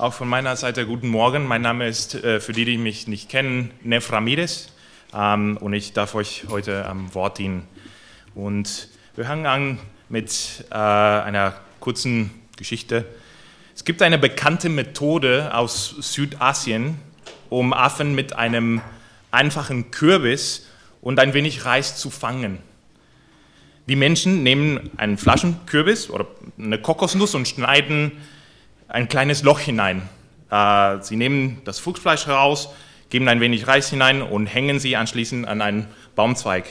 Auch von meiner Seite guten Morgen. Mein Name ist, äh, für die, die mich nicht kennen, Nef Ramirez ähm, und ich darf euch heute am Wort dienen. Und wir fangen an mit äh, einer kurzen Geschichte. Es gibt eine bekannte Methode aus Südasien, um Affen mit einem einfachen Kürbis und ein wenig Reis zu fangen. Die Menschen nehmen einen Flaschenkürbis oder eine Kokosnuss und schneiden ein kleines Loch hinein. Äh, sie nehmen das Fuchsfleisch heraus, geben ein wenig Reis hinein und hängen sie anschließend an einen Baumzweig.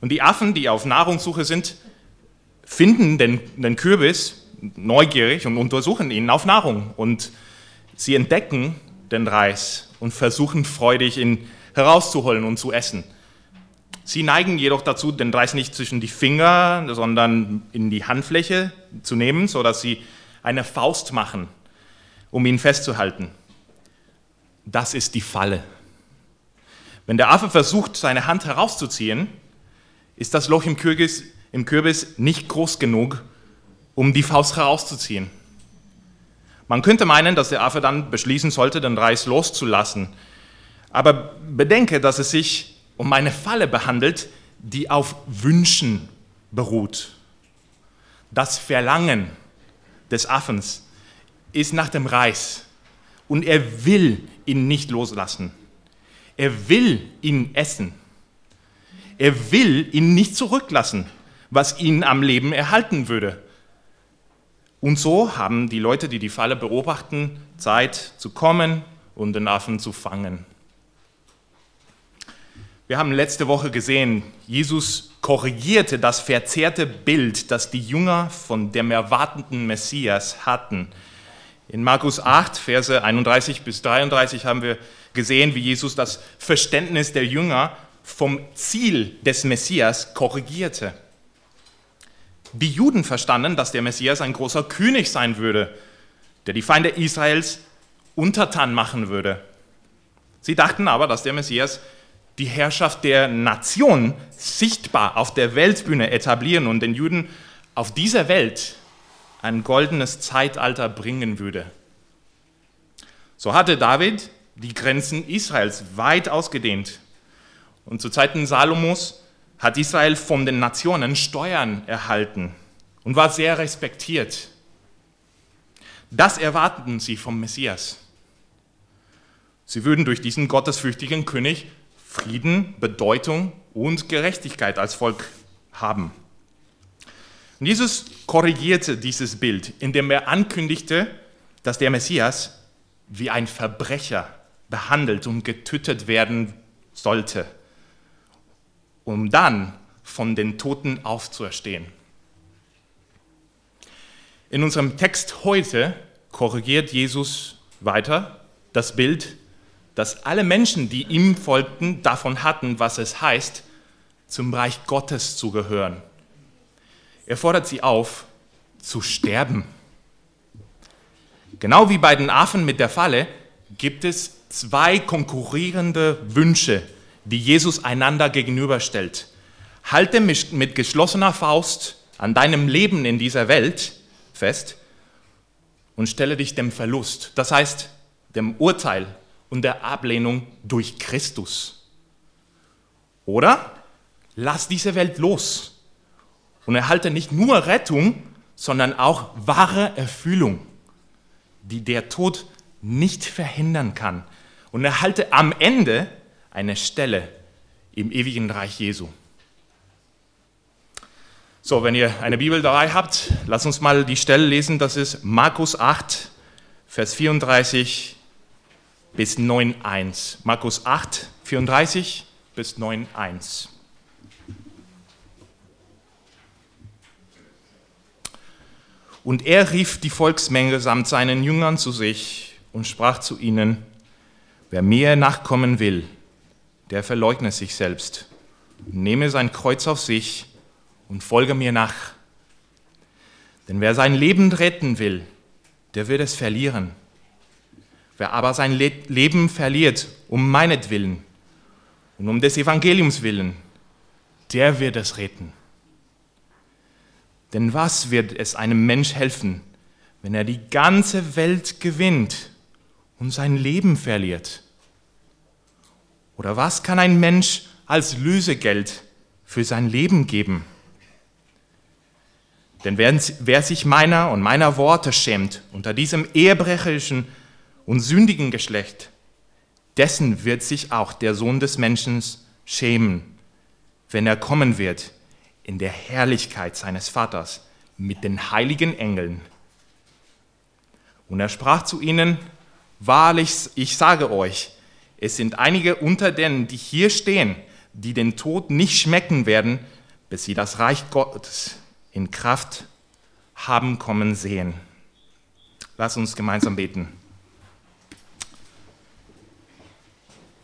Und die Affen, die auf Nahrungssuche sind, finden den, den Kürbis neugierig und untersuchen ihn auf Nahrung. Und sie entdecken den Reis und versuchen freudig ihn herauszuholen und zu essen. Sie neigen jedoch dazu, den Reis nicht zwischen die Finger, sondern in die Handfläche zu nehmen, sodass sie eine Faust machen, um ihn festzuhalten. Das ist die Falle. Wenn der Affe versucht, seine Hand herauszuziehen, ist das Loch im Kürbis, im Kürbis nicht groß genug, um die Faust herauszuziehen. Man könnte meinen, dass der Affe dann beschließen sollte, den Reis loszulassen. Aber bedenke, dass es sich um eine Falle behandelt, die auf Wünschen beruht. Das Verlangen des Affens ist nach dem Reis und er will ihn nicht loslassen. Er will ihn essen. Er will ihn nicht zurücklassen, was ihn am Leben erhalten würde. Und so haben die Leute, die die Falle beobachten, Zeit zu kommen und den Affen zu fangen. Wir haben letzte Woche gesehen, Jesus korrigierte das verzerrte Bild, das die Jünger von dem erwartenden Messias hatten. In Markus 8, Verse 31 bis 33 haben wir gesehen, wie Jesus das Verständnis der Jünger vom Ziel des Messias korrigierte. Die Juden verstanden, dass der Messias ein großer König sein würde, der die Feinde Israels untertan machen würde. Sie dachten aber, dass der Messias die Herrschaft der Nation sichtbar auf der Weltbühne etablieren und den Juden auf dieser Welt ein goldenes Zeitalter bringen würde. So hatte David die Grenzen Israels weit ausgedehnt. Und zu Zeiten Salomos hat Israel von den Nationen Steuern erhalten und war sehr respektiert. Das erwarteten sie vom Messias. Sie würden durch diesen gottesfürchtigen König Frieden, Bedeutung und Gerechtigkeit als Volk haben. Und Jesus korrigierte dieses Bild, indem er ankündigte, dass der Messias wie ein Verbrecher behandelt und getötet werden sollte, um dann von den Toten aufzuerstehen. In unserem Text heute korrigiert Jesus weiter das Bild dass alle Menschen, die ihm folgten, davon hatten, was es heißt, zum Reich Gottes zu gehören. Er fordert sie auf, zu sterben. Genau wie bei den Affen mit der Falle gibt es zwei konkurrierende Wünsche, die Jesus einander gegenüberstellt. Halte mit geschlossener Faust an deinem Leben in dieser Welt fest und stelle dich dem Verlust, das heißt dem Urteil und der Ablehnung durch Christus. Oder lass diese Welt los und erhalte nicht nur Rettung, sondern auch wahre Erfüllung, die der Tod nicht verhindern kann. Und erhalte am Ende eine Stelle im ewigen Reich Jesu. So, wenn ihr eine Bibel dabei habt, lasst uns mal die Stelle lesen. Das ist Markus 8, Vers 34 bis 9.1. Markus 8, 34 bis 9.1. Und er rief die Volksmenge samt seinen Jüngern zu sich und sprach zu ihnen, wer mir nachkommen will, der verleugne sich selbst, nehme sein Kreuz auf sich und folge mir nach. Denn wer sein Leben retten will, der wird es verlieren. Wer aber sein Leben verliert um meinetwillen und um des Evangeliums willen, der wird es retten. Denn was wird es einem Mensch helfen, wenn er die ganze Welt gewinnt und sein Leben verliert? Oder was kann ein Mensch als Lösegeld für sein Leben geben? Denn wer, wer sich meiner und meiner Worte schämt unter diesem ehebrecherischen und sündigen Geschlecht, dessen wird sich auch der Sohn des Menschen schämen, wenn er kommen wird in der Herrlichkeit seines Vaters mit den heiligen Engeln. Und er sprach zu ihnen, wahrlich, ich sage euch, es sind einige unter denen, die hier stehen, die den Tod nicht schmecken werden, bis sie das Reich Gottes in Kraft haben kommen sehen. Lass uns gemeinsam beten.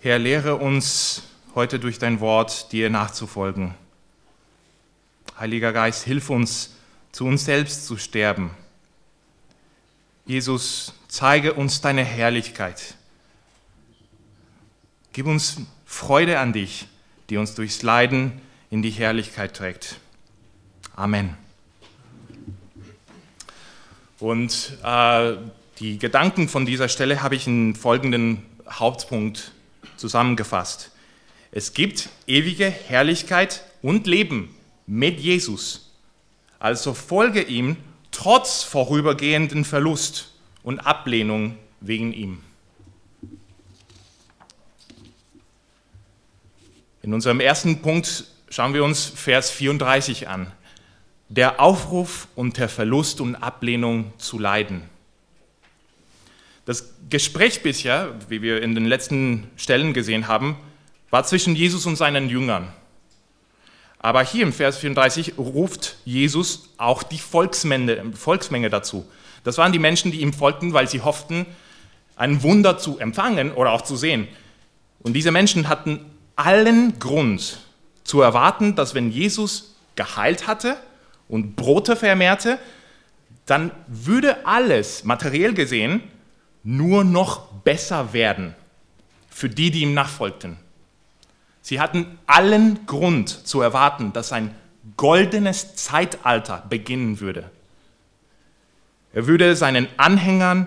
Herr, lehre uns heute durch dein Wort, dir nachzufolgen. Heiliger Geist, hilf uns, zu uns selbst zu sterben. Jesus, zeige uns deine Herrlichkeit. Gib uns Freude an dich, die uns durchs Leiden in die Herrlichkeit trägt. Amen. Und äh, die Gedanken von dieser Stelle habe ich in folgenden Hauptpunkt zusammengefasst. Es gibt ewige Herrlichkeit und Leben mit Jesus. Also folge ihm trotz vorübergehenden Verlust und Ablehnung wegen ihm. In unserem ersten Punkt schauen wir uns Vers 34 an. Der Aufruf unter Verlust und Ablehnung zu leiden. Gespräch bisher, wie wir in den letzten Stellen gesehen haben, war zwischen Jesus und seinen Jüngern. Aber hier im Vers 34 ruft Jesus auch die Volksmenge, Volksmenge dazu. Das waren die Menschen, die ihm folgten, weil sie hofften, ein Wunder zu empfangen oder auch zu sehen. Und diese Menschen hatten allen Grund zu erwarten, dass wenn Jesus geheilt hatte und Brote vermehrte, dann würde alles materiell gesehen nur noch besser werden für die, die ihm nachfolgten. Sie hatten allen Grund zu erwarten, dass ein goldenes Zeitalter beginnen würde. Er würde seinen Anhängern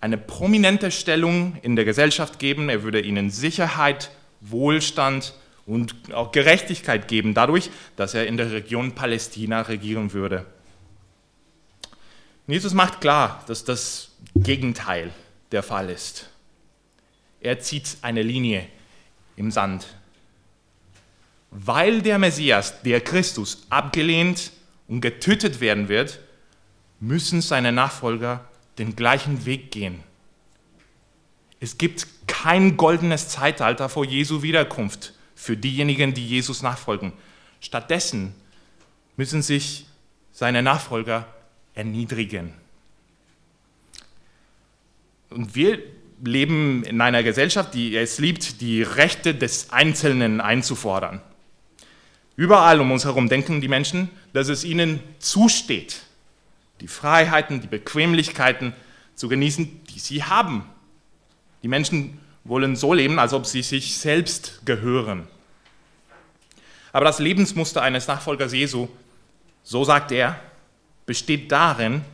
eine prominente Stellung in der Gesellschaft geben, er würde ihnen Sicherheit Wohlstand und auch Gerechtigkeit geben, dadurch, dass er in der Region Palästina regieren würde. Jesus macht klar, dass das Gegenteil der Fall ist. Er zieht eine Linie im Sand. Weil der Messias, der Christus, abgelehnt und getötet werden wird, müssen seine Nachfolger den gleichen Weg gehen. Es gibt kein goldenes Zeitalter vor Jesu Wiederkunft für diejenigen, die Jesus nachfolgen. Stattdessen müssen sich seine Nachfolger erniedrigen. Und wir leben in einer Gesellschaft, die es liebt, die Rechte des Einzelnen einzufordern. Überall um uns herum denken die Menschen, dass es ihnen zusteht, die Freiheiten, die Bequemlichkeiten zu genießen, die sie haben. Die Menschen wollen so leben, als ob sie sich selbst gehören. Aber das Lebensmuster eines Nachfolgers Jesu, so sagt er, besteht darin,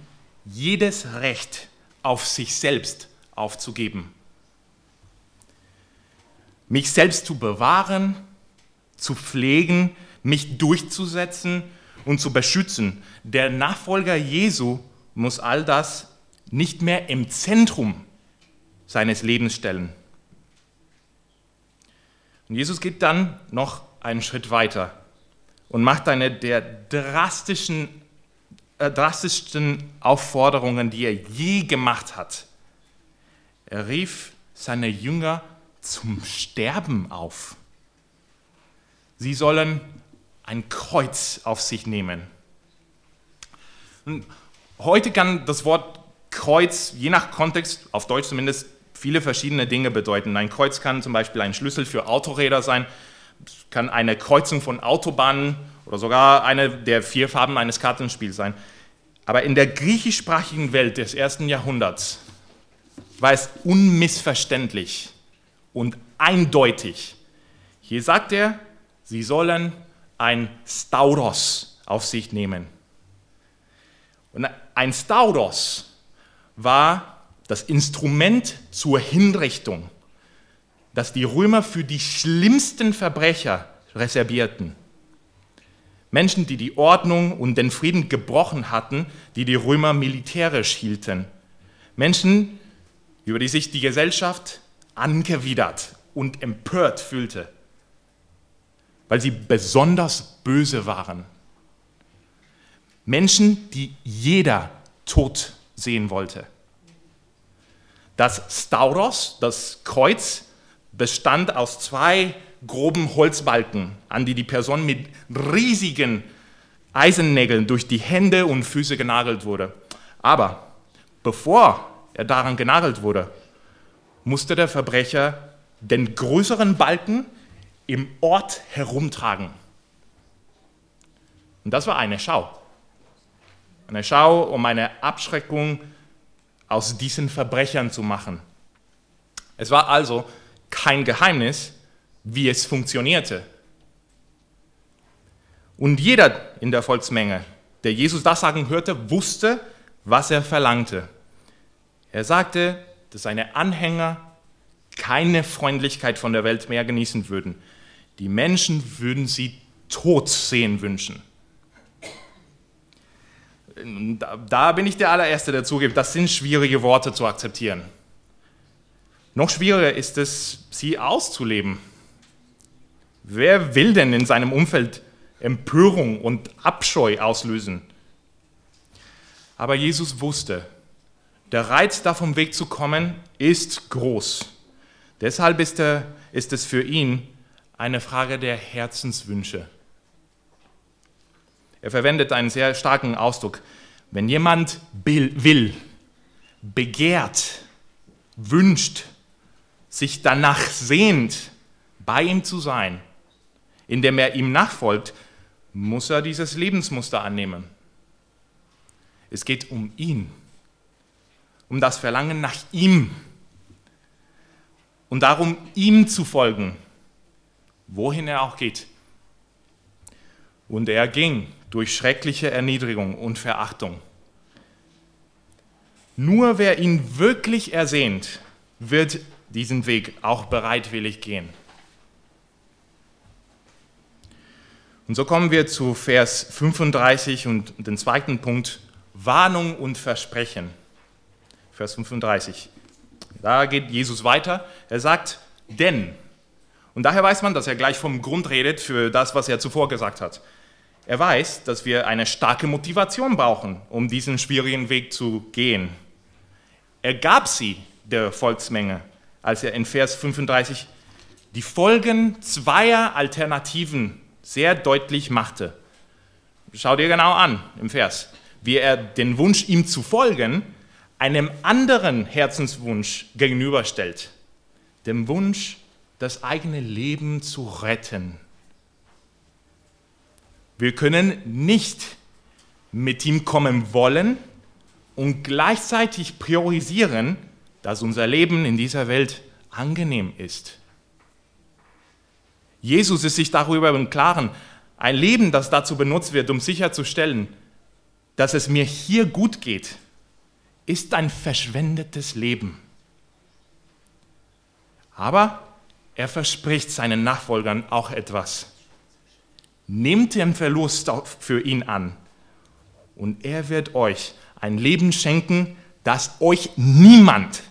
jedes Recht auf sich selbst aufzugeben. Mich selbst zu bewahren, zu pflegen, mich durchzusetzen und zu beschützen. Der Nachfolger Jesu muss all das nicht mehr im Zentrum seines Lebens stellen. Und Jesus geht dann noch einen Schritt weiter und macht eine der drastischen, drastischsten Aufforderungen, die er je gemacht hat. Er rief seine Jünger zum Sterben auf. Sie sollen ein Kreuz auf sich nehmen. Und heute kann das Wort Kreuz, je nach Kontext, auf Deutsch zumindest, viele verschiedene Dinge bedeuten. Ein Kreuz kann zum Beispiel ein Schlüssel für Autoräder sein, kann eine Kreuzung von Autobahnen oder sogar eine der vier Farben eines Kartenspiels sein. Aber in der griechischsprachigen Welt des ersten Jahrhunderts war es unmissverständlich und eindeutig. Hier sagt er, sie sollen ein Stauros auf sich nehmen. Und ein Stauros war das Instrument zur Hinrichtung, das die Römer für die schlimmsten Verbrecher reservierten. Menschen, die die Ordnung und den Frieden gebrochen hatten, die die Römer militärisch hielten. Menschen, über die sich die Gesellschaft angewidert und empört fühlte, weil sie besonders böse waren. Menschen, die jeder tot sehen wollte. Das Stauros, das Kreuz, bestand aus zwei groben Holzbalken, an die die Person mit riesigen Eisennägeln durch die Hände und Füße genagelt wurde. Aber bevor er daran genagelt wurde, musste der Verbrecher den größeren Balken im Ort herumtragen. Und das war eine Schau. Eine Schau, um eine Abschreckung aus diesen Verbrechern zu machen. Es war also kein Geheimnis, wie es funktionierte. Und jeder in der Volksmenge, der Jesus das sagen hörte, wusste, was er verlangte. Er sagte, dass seine Anhänger keine Freundlichkeit von der Welt mehr genießen würden. Die Menschen würden sie tot sehen wünschen. Da bin ich der allererste, der zugibt, das sind schwierige Worte zu akzeptieren. Noch schwieriger ist es, sie auszuleben. Wer will denn in seinem Umfeld Empörung und Abscheu auslösen? Aber Jesus wusste, der Reiz, da vom Weg zu kommen, ist groß. Deshalb ist, er, ist es für ihn eine Frage der Herzenswünsche. Er verwendet einen sehr starken Ausdruck. Wenn jemand will, begehrt, wünscht, sich danach sehnt, bei ihm zu sein, indem er ihm nachfolgt, muss er dieses Lebensmuster annehmen. Es geht um ihn, um das Verlangen nach ihm und darum, ihm zu folgen, wohin er auch geht. Und er ging durch schreckliche Erniedrigung und Verachtung. Nur wer ihn wirklich ersehnt, wird diesen Weg auch bereitwillig gehen. Und so kommen wir zu Vers 35 und den zweiten Punkt, Warnung und Versprechen. Vers 35. Da geht Jesus weiter. Er sagt, denn. Und daher weiß man, dass er gleich vom Grund redet für das, was er zuvor gesagt hat. Er weiß, dass wir eine starke Motivation brauchen, um diesen schwierigen Weg zu gehen. Er gab sie der Volksmenge, als er in Vers 35 die Folgen zweier Alternativen sehr deutlich machte. Schau dir genau an im Vers, wie er den Wunsch, ihm zu folgen, einem anderen Herzenswunsch gegenüberstellt. Dem Wunsch, das eigene Leben zu retten. Wir können nicht mit ihm kommen wollen und gleichzeitig priorisieren, dass unser Leben in dieser Welt angenehm ist. Jesus ist sich darüber im Klaren, ein Leben, das dazu benutzt wird, um sicherzustellen, dass es mir hier gut geht, ist ein verschwendetes Leben. Aber er verspricht seinen Nachfolgern auch etwas. Nehmt den Verlust für ihn an und er wird euch ein Leben schenken, das euch niemand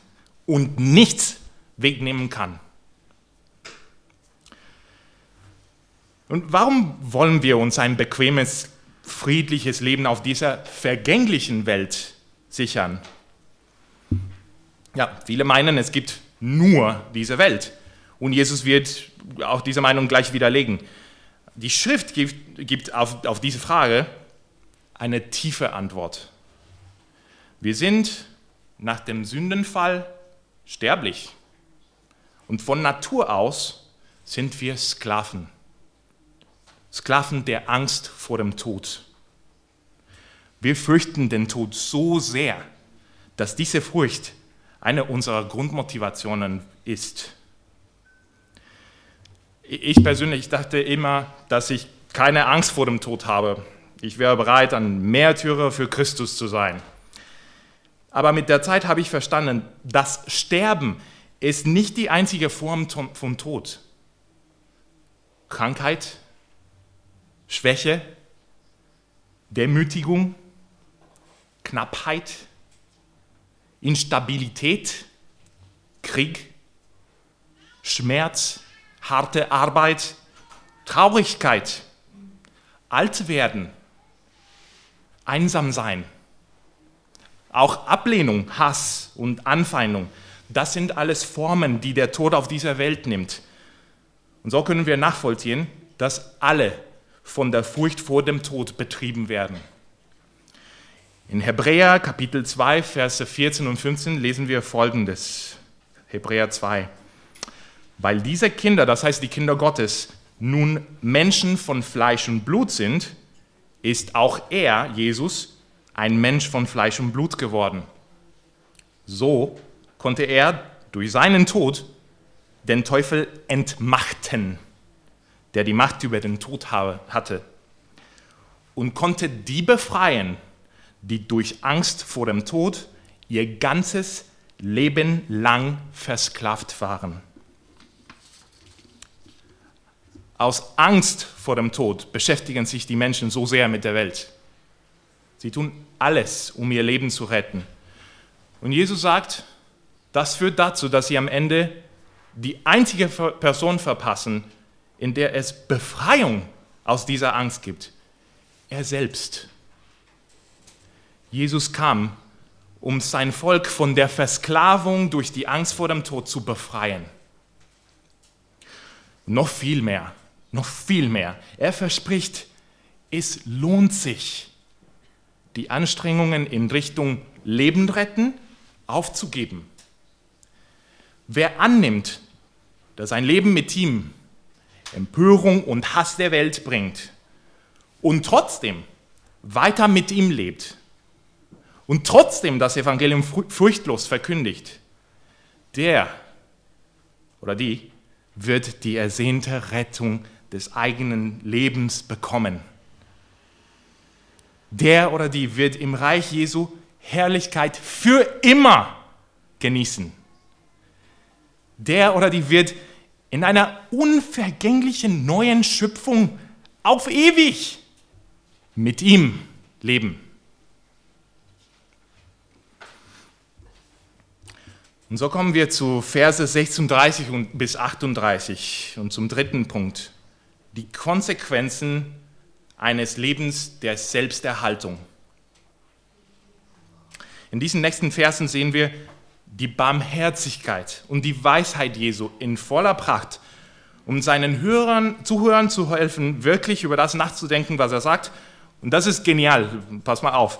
und nichts wegnehmen kann. Und warum wollen wir uns ein bequemes, friedliches Leben auf dieser vergänglichen Welt sichern? Ja, viele meinen, es gibt nur diese Welt. Und Jesus wird auch diese Meinung gleich widerlegen. Die Schrift gibt, gibt auf, auf diese Frage eine tiefe Antwort. Wir sind nach dem Sündenfall sterblich. Und von Natur aus sind wir Sklaven. Sklaven der Angst vor dem Tod. Wir fürchten den Tod so sehr, dass diese Furcht eine unserer Grundmotivationen ist. Ich persönlich dachte immer, dass ich keine Angst vor dem Tod habe. Ich wäre bereit, ein Märtyrer für Christus zu sein. Aber mit der Zeit habe ich verstanden, das Sterben ist nicht die einzige Form von Tod. Krankheit, Schwäche, Demütigung, Knappheit, Instabilität, Krieg, Schmerz, harte Arbeit, Traurigkeit, alt werden, einsam sein, auch Ablehnung, Hass und Anfeindung. Das sind alles Formen, die der Tod auf dieser Welt nimmt. Und so können wir nachvollziehen, dass alle von der Furcht vor dem Tod betrieben werden. In Hebräer Kapitel 2, Verse 14 und 15 lesen wir folgendes. Hebräer 2. Weil diese Kinder, das heißt die Kinder Gottes, nun Menschen von Fleisch und Blut sind, ist auch er, Jesus, ein Mensch von Fleisch und Blut geworden. So konnte er durch seinen Tod den Teufel entmachten, der die Macht über den Tod hatte, und konnte die befreien, die durch Angst vor dem Tod ihr ganzes Leben lang versklavt waren. Aus Angst vor dem Tod beschäftigen sich die Menschen so sehr mit der Welt. Sie tun alles, um ihr Leben zu retten. Und Jesus sagt, das führt dazu, dass sie am Ende die einzige Person verpassen, in der es Befreiung aus dieser Angst gibt. Er selbst. Jesus kam, um sein Volk von der Versklavung durch die Angst vor dem Tod zu befreien. Noch viel mehr, noch viel mehr. Er verspricht, es lohnt sich, die Anstrengungen in Richtung Leben retten aufzugeben. Wer annimmt, dass ein Leben mit ihm Empörung und Hass der Welt bringt und trotzdem weiter mit ihm lebt, und trotzdem das Evangelium furchtlos verkündigt, der oder die wird die ersehnte Rettung des eigenen Lebens bekommen. Der oder die wird im Reich Jesu Herrlichkeit für immer genießen. Der oder die wird in einer unvergänglichen neuen Schöpfung auf ewig mit ihm leben. Und so kommen wir zu Verse 36 bis 38 und zum dritten Punkt. Die Konsequenzen eines Lebens der Selbsterhaltung. In diesen nächsten Versen sehen wir die Barmherzigkeit und die Weisheit Jesu in voller Pracht, um seinen Hörern, Zuhörern zu helfen, wirklich über das nachzudenken, was er sagt. Und das ist genial. Pass mal auf.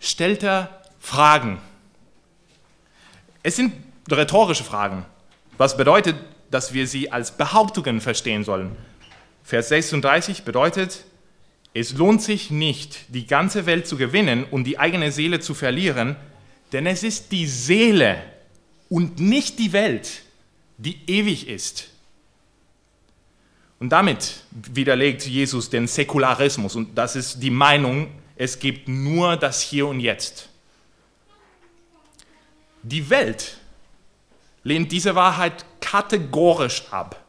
Stellt er Fragen. Es sind rhetorische Fragen, was bedeutet, dass wir sie als Behauptungen verstehen sollen. Vers 36 bedeutet, es lohnt sich nicht, die ganze Welt zu gewinnen und die eigene Seele zu verlieren, denn es ist die Seele und nicht die Welt, die ewig ist. Und damit widerlegt Jesus den Säkularismus und das ist die Meinung, es gibt nur das Hier und Jetzt. Die Welt lehnt diese Wahrheit kategorisch ab.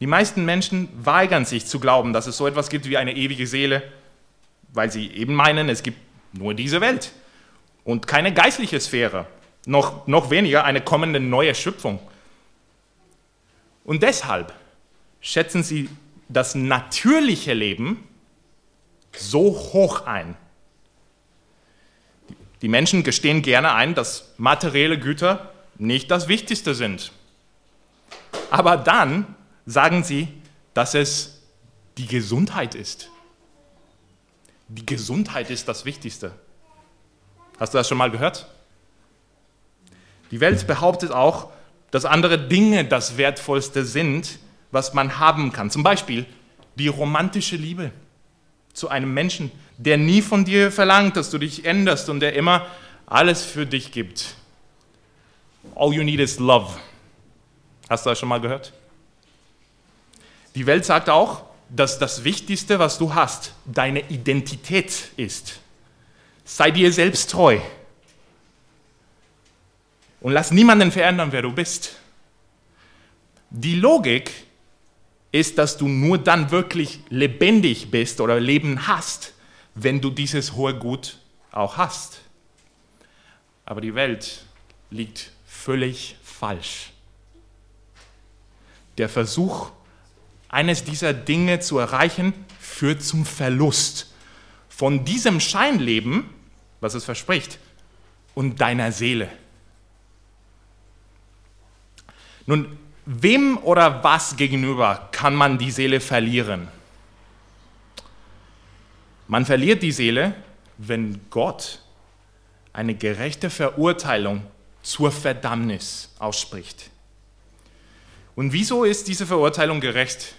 Die meisten Menschen weigern sich zu glauben, dass es so etwas gibt wie eine ewige Seele, weil sie eben meinen, es gibt nur diese Welt und keine geistliche Sphäre, noch, noch weniger eine kommende neue Schöpfung. Und deshalb schätzen sie das natürliche Leben so hoch ein. Die Menschen gestehen gerne ein, dass materielle Güter nicht das Wichtigste sind. Aber dann sagen sie, dass es die Gesundheit ist. Die Gesundheit ist das Wichtigste. Hast du das schon mal gehört? Die Welt behauptet auch, dass andere Dinge das Wertvollste sind, was man haben kann. Zum Beispiel die romantische Liebe zu einem Menschen, der nie von dir verlangt, dass du dich änderst und der immer alles für dich gibt. All you need is love. Hast du das schon mal gehört? Die Welt sagt auch, dass das Wichtigste, was du hast, deine Identität ist. Sei dir selbst treu. und lass niemanden verändern, wer du bist. Die Logik ist, dass du nur dann wirklich lebendig bist oder Leben hast, wenn du dieses hohe Gut auch hast. Aber die Welt liegt völlig falsch. Der Versuch, eines dieser Dinge zu erreichen, führt zum Verlust von diesem Scheinleben, was es verspricht, und deiner Seele. Nun, wem oder was gegenüber kann man die Seele verlieren? Man verliert die Seele, wenn Gott eine gerechte Verurteilung zur Verdammnis ausspricht. Und wieso ist diese Verurteilung gerecht?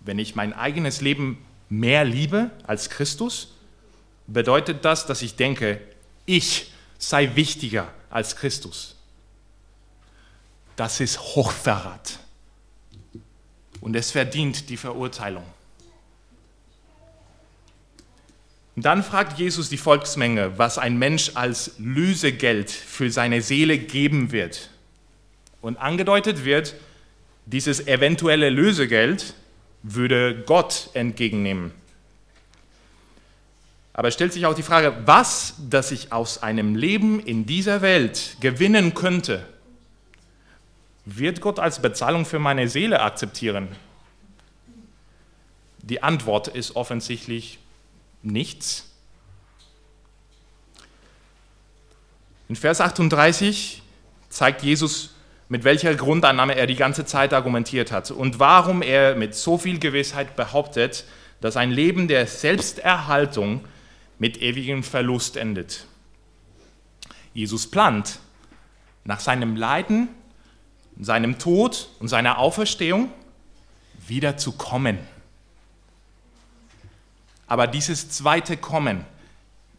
Wenn ich mein eigenes Leben mehr liebe als Christus, bedeutet das, dass ich denke, ich sei wichtiger als Christus. Das ist Hochverrat. Und es verdient die Verurteilung. Und dann fragt Jesus die Volksmenge, was ein Mensch als Lösegeld für seine Seele geben wird. Und angedeutet wird, dieses eventuelle Lösegeld würde Gott entgegennehmen. Aber stellt sich auch die Frage, was, das ich aus einem Leben in dieser Welt gewinnen könnte, wird Gott als Bezahlung für meine Seele akzeptieren? Die Antwort ist offensichtlich nichts. In Vers 38 zeigt Jesus, mit welcher Grundannahme er die ganze Zeit argumentiert hat und warum er mit so viel Gewissheit behauptet, dass ein Leben der Selbsterhaltung mit ewigem Verlust endet. Jesus plant, nach seinem Leiden, seinem Tod und seiner Auferstehung wieder zu kommen. Aber dieses zweite Kommen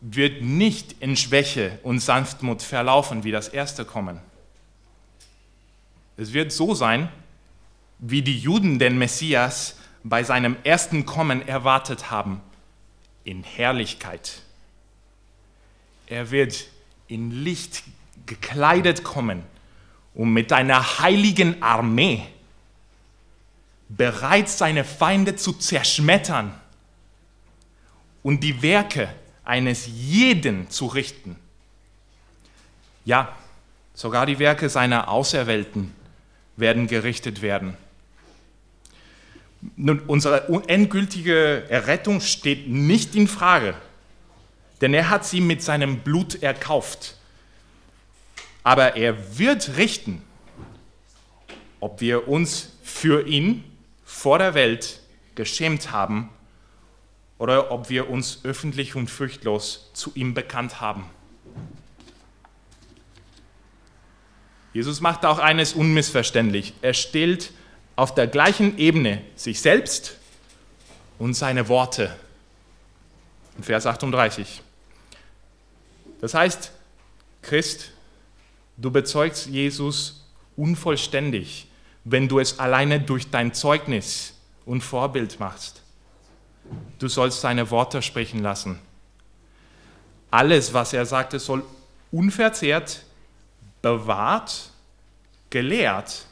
wird nicht in Schwäche und Sanftmut verlaufen wie das erste Kommen. Es wird so sein, wie die Juden den Messias bei seinem ersten Kommen erwartet haben, in Herrlichkeit. Er wird in Licht gekleidet kommen und mit einer heiligen Armee bereit seine Feinde zu zerschmettern und die Werke eines jeden zu richten. Ja, sogar die Werke seiner Auserwählten werden gerichtet werden. Nun, unsere endgültige Errettung steht nicht in Frage, denn er hat sie mit seinem Blut erkauft. Aber er wird richten, ob wir uns für ihn vor der Welt geschämt haben oder ob wir uns öffentlich und furchtlos zu ihm bekannt haben. Jesus macht auch eines unmissverständlich. Er stellt auf der gleichen Ebene sich selbst und seine Worte. In Vers 38. Das heißt, Christ, du bezeugst Jesus unvollständig, wenn du es alleine durch dein Zeugnis und Vorbild machst. Du sollst seine Worte sprechen lassen. Alles, was er sagte, soll unverzehrt, bewahrt, gelehrt,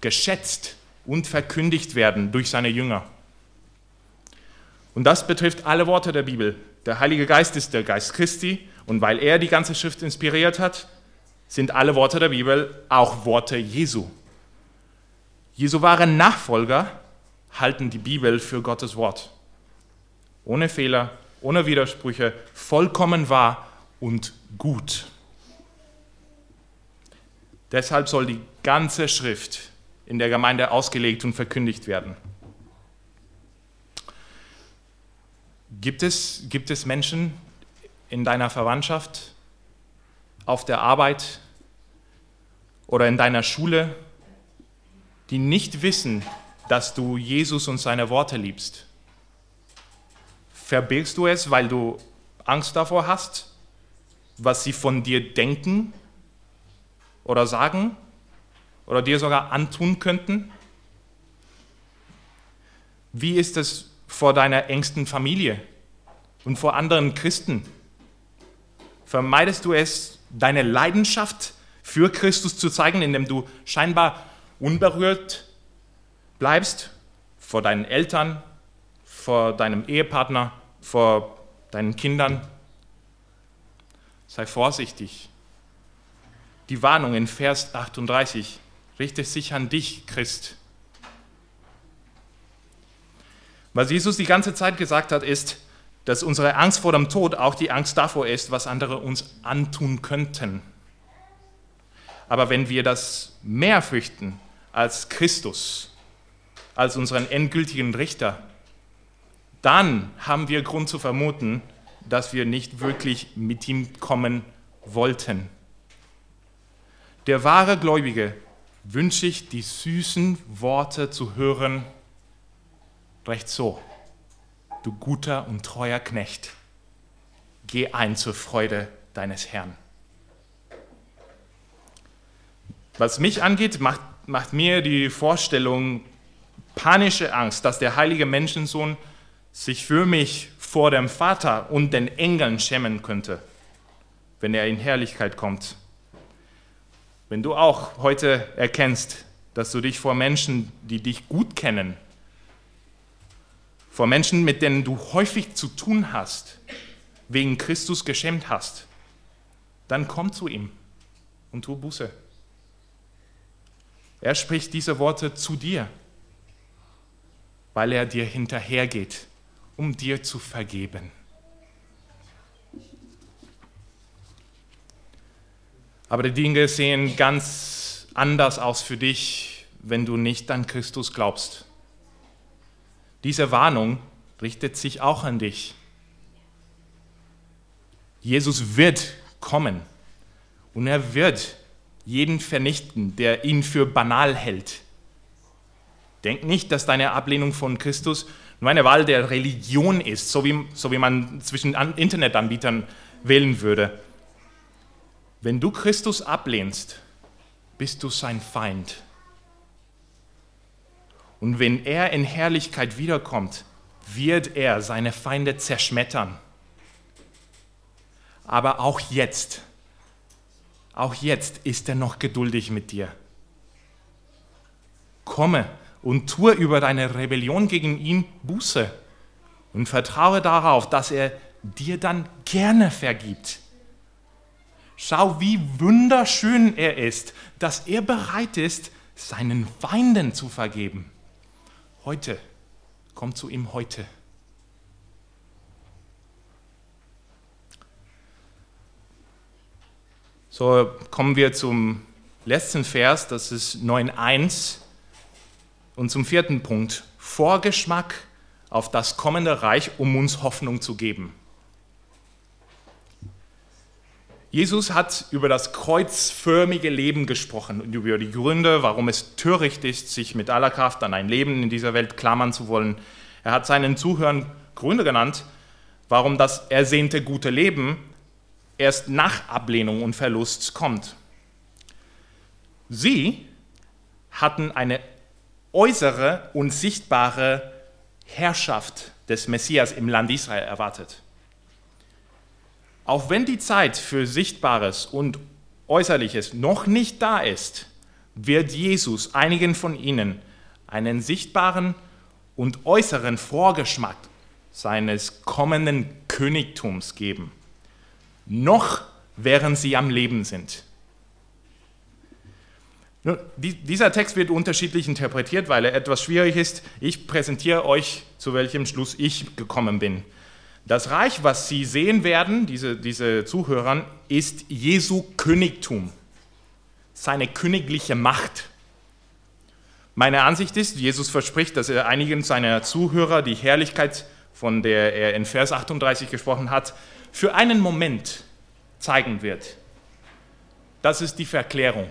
geschätzt und verkündigt werden durch seine Jünger. Und das betrifft alle Worte der Bibel. Der Heilige Geist ist der Geist Christi und weil er die ganze Schrift inspiriert hat, sind alle Worte der Bibel auch Worte Jesu. Jesu wahre Nachfolger halten die Bibel für Gottes Wort ohne Fehler, ohne Widersprüche, vollkommen wahr und gut. Deshalb soll die ganze Schrift in der Gemeinde ausgelegt und verkündigt werden. Gibt es, gibt es Menschen in deiner Verwandtschaft, auf der Arbeit oder in deiner Schule, die nicht wissen, dass du Jesus und seine Worte liebst? Verbirgst du es, weil du Angst davor hast, was sie von dir denken oder sagen oder dir sogar antun könnten? Wie ist es vor deiner engsten Familie und vor anderen Christen? Vermeidest du es, deine Leidenschaft für Christus zu zeigen, indem du scheinbar unberührt bleibst vor deinen Eltern, vor deinem Ehepartner, vor deinen Kindern. Sei vorsichtig. Die Warnung in Vers 38 richtet sich an dich, Christ. Was Jesus die ganze Zeit gesagt hat, ist, dass unsere Angst vor dem Tod auch die Angst davor ist, was andere uns antun könnten. Aber wenn wir das mehr fürchten als Christus, als unseren endgültigen Richter, dann haben wir Grund zu vermuten, dass wir nicht wirklich mit ihm kommen wollten. Der wahre Gläubige wünsche ich, die süßen Worte zu hören, recht so, du guter und treuer Knecht, geh ein zur Freude deines Herrn. Was mich angeht, macht, macht mir die Vorstellung panische Angst, dass der heilige Menschensohn sich für mich vor dem Vater und den Engeln schämen könnte, wenn er in Herrlichkeit kommt. Wenn du auch heute erkennst, dass du dich vor Menschen, die dich gut kennen, vor Menschen, mit denen du häufig zu tun hast, wegen Christus geschämt hast, dann komm zu ihm und tu Buße. Er spricht diese Worte zu dir, weil er dir hinterhergeht um dir zu vergeben. Aber die Dinge sehen ganz anders aus für dich, wenn du nicht an Christus glaubst. Diese Warnung richtet sich auch an dich. Jesus wird kommen und er wird jeden vernichten, der ihn für banal hält. Denk nicht, dass deine Ablehnung von Christus nur eine Wahl der Religion ist, so wie, so wie man zwischen Internetanbietern wählen würde. Wenn du Christus ablehnst, bist du sein Feind. Und wenn er in Herrlichkeit wiederkommt, wird er seine Feinde zerschmettern. Aber auch jetzt, auch jetzt ist er noch geduldig mit dir. Komme und tue über deine Rebellion gegen ihn Buße und vertraue darauf, dass er dir dann gerne vergibt. Schau, wie wunderschön er ist, dass er bereit ist, seinen Feinden zu vergeben. Heute, komm zu ihm heute. So kommen wir zum letzten Vers, das ist 9.1. Und zum vierten Punkt, Vorgeschmack auf das kommende Reich, um uns Hoffnung zu geben. Jesus hat über das kreuzförmige Leben gesprochen und über die Gründe, warum es töricht ist, sich mit aller Kraft an ein Leben in dieser Welt klammern zu wollen. Er hat seinen Zuhörern Gründe genannt, warum das ersehnte gute Leben erst nach Ablehnung und Verlust kommt. Sie hatten eine äußere und sichtbare Herrschaft des Messias im Land Israel erwartet. Auch wenn die Zeit für Sichtbares und Äußerliches noch nicht da ist, wird Jesus einigen von ihnen einen sichtbaren und äußeren Vorgeschmack seines kommenden Königtums geben, noch während sie am Leben sind. Dieser Text wird unterschiedlich interpretiert, weil er etwas schwierig ist. Ich präsentiere euch, zu welchem Schluss ich gekommen bin. Das Reich, was Sie sehen werden, diese, diese Zuhörer, ist Jesu Königtum, seine königliche Macht. Meine Ansicht ist, Jesus verspricht, dass er einigen seiner Zuhörer die Herrlichkeit, von der er in Vers 38 gesprochen hat, für einen Moment zeigen wird. Das ist die Verklärung.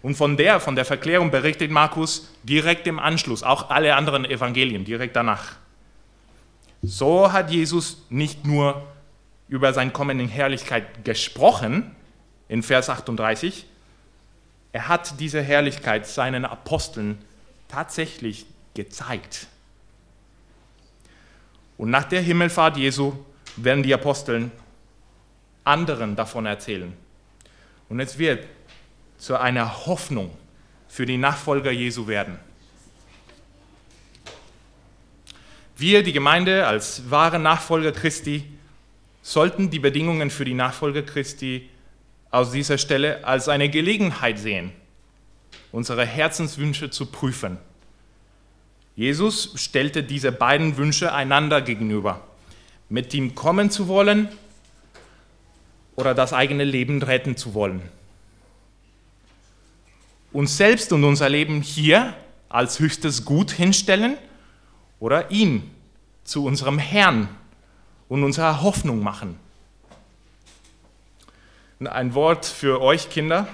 Und von der, von der Verklärung berichtet Markus direkt im Anschluss, auch alle anderen Evangelien direkt danach. So hat Jesus nicht nur über sein Kommen in Herrlichkeit gesprochen, in Vers 38, er hat diese Herrlichkeit seinen Aposteln tatsächlich gezeigt. Und nach der Himmelfahrt Jesu werden die Aposteln anderen davon erzählen. Und es wird zu einer Hoffnung für die Nachfolger Jesu werden. Wir, die Gemeinde, als wahre Nachfolger Christi, sollten die Bedingungen für die Nachfolger Christi aus dieser Stelle als eine Gelegenheit sehen, unsere Herzenswünsche zu prüfen. Jesus stellte diese beiden Wünsche einander gegenüber, mit ihm kommen zu wollen oder das eigene Leben retten zu wollen. Uns selbst und unser Leben hier als höchstes Gut hinstellen oder ihn zu unserem Herrn und unserer Hoffnung machen. Ein Wort für euch Kinder.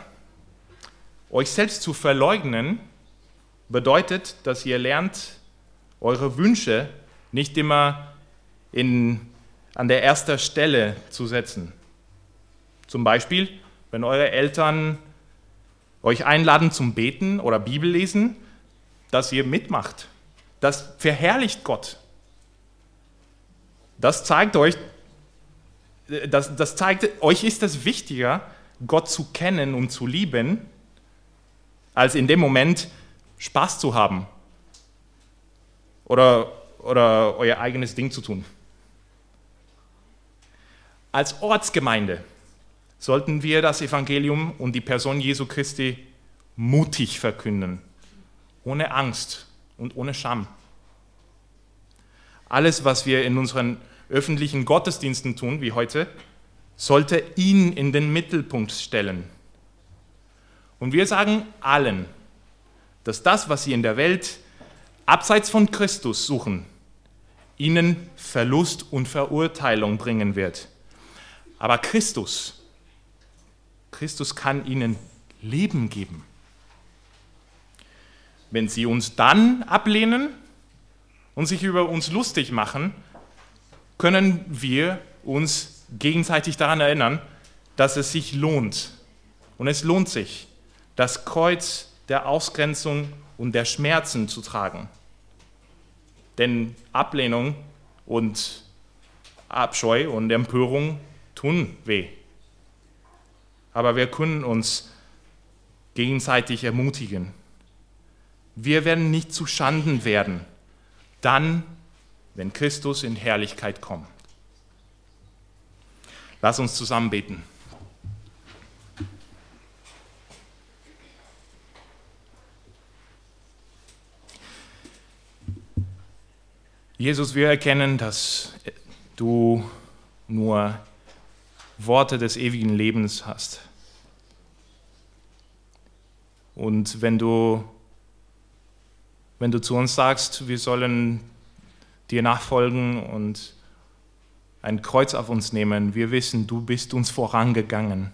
Euch selbst zu verleugnen bedeutet, dass ihr lernt, eure Wünsche nicht immer in, an der ersten Stelle zu setzen. Zum Beispiel, wenn eure Eltern euch einladen zum Beten oder Bibellesen, dass ihr mitmacht. Das verherrlicht Gott. Das zeigt euch, das, das zeigt, euch ist es wichtiger, Gott zu kennen und zu lieben, als in dem Moment Spaß zu haben oder, oder euer eigenes Ding zu tun. Als Ortsgemeinde sollten wir das Evangelium und die Person Jesu Christi mutig verkünden, ohne Angst und ohne Scham. Alles, was wir in unseren öffentlichen Gottesdiensten tun, wie heute, sollte ihn in den Mittelpunkt stellen. Und wir sagen allen, dass das, was sie in der Welt abseits von Christus suchen, ihnen Verlust und Verurteilung bringen wird. Aber Christus, Christus kann ihnen Leben geben. Wenn sie uns dann ablehnen und sich über uns lustig machen, können wir uns gegenseitig daran erinnern, dass es sich lohnt. Und es lohnt sich, das Kreuz der Ausgrenzung und der Schmerzen zu tragen. Denn Ablehnung und Abscheu und Empörung tun weh. Aber wir können uns gegenseitig ermutigen. Wir werden nicht zu Schanden werden, dann, wenn Christus in Herrlichkeit kommt. Lass uns zusammen beten. Jesus, wir erkennen, dass du nur Worte des ewigen Lebens hast. Und wenn du, wenn du zu uns sagst, wir sollen dir nachfolgen und ein Kreuz auf uns nehmen. Wir wissen, du bist uns vorangegangen.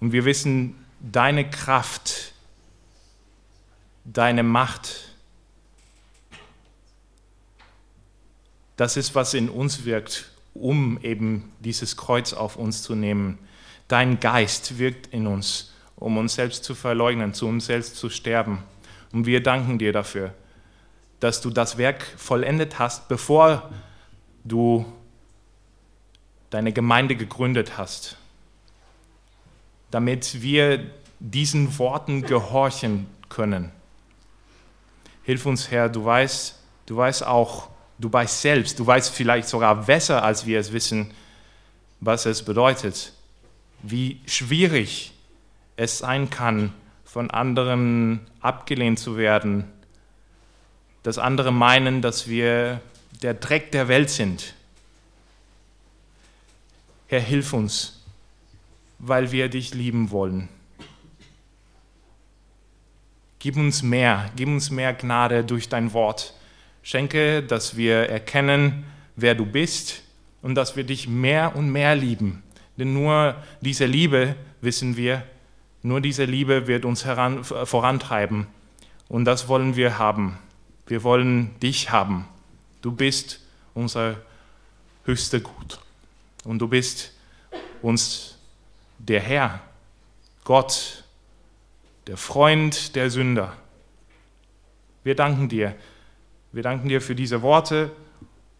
Und wir wissen, deine Kraft, deine Macht, das ist, was in uns wirkt, um eben dieses Kreuz auf uns zu nehmen. Dein Geist wirkt in uns, um uns selbst zu verleugnen, zu uns selbst zu sterben. Und wir danken dir dafür, dass du das Werk vollendet hast, bevor du deine Gemeinde gegründet hast, damit wir diesen Worten gehorchen können. Hilf uns, Herr, du weißt, du weißt auch, du weißt selbst, du weißt vielleicht sogar besser, als wir es wissen, was es bedeutet, wie schwierig es sein kann, von anderen abgelehnt zu werden, dass andere meinen, dass wir der Dreck der Welt sind. Herr, hilf uns, weil wir dich lieben wollen. Gib uns mehr, gib uns mehr Gnade durch dein Wort. Schenke, dass wir erkennen, wer du bist und dass wir dich mehr und mehr lieben. Denn nur diese Liebe, wissen wir, nur diese Liebe wird uns heran, vorantreiben. Und das wollen wir haben. Wir wollen dich haben. Du bist unser höchster Gut. Und du bist uns der Herr, Gott, der Freund der Sünder. Wir danken dir. Wir danken dir für diese Worte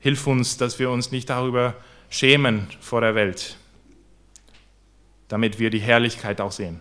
Hilf uns, dass wir uns nicht darüber schämen vor der Welt, damit wir die Herrlichkeit auch sehen.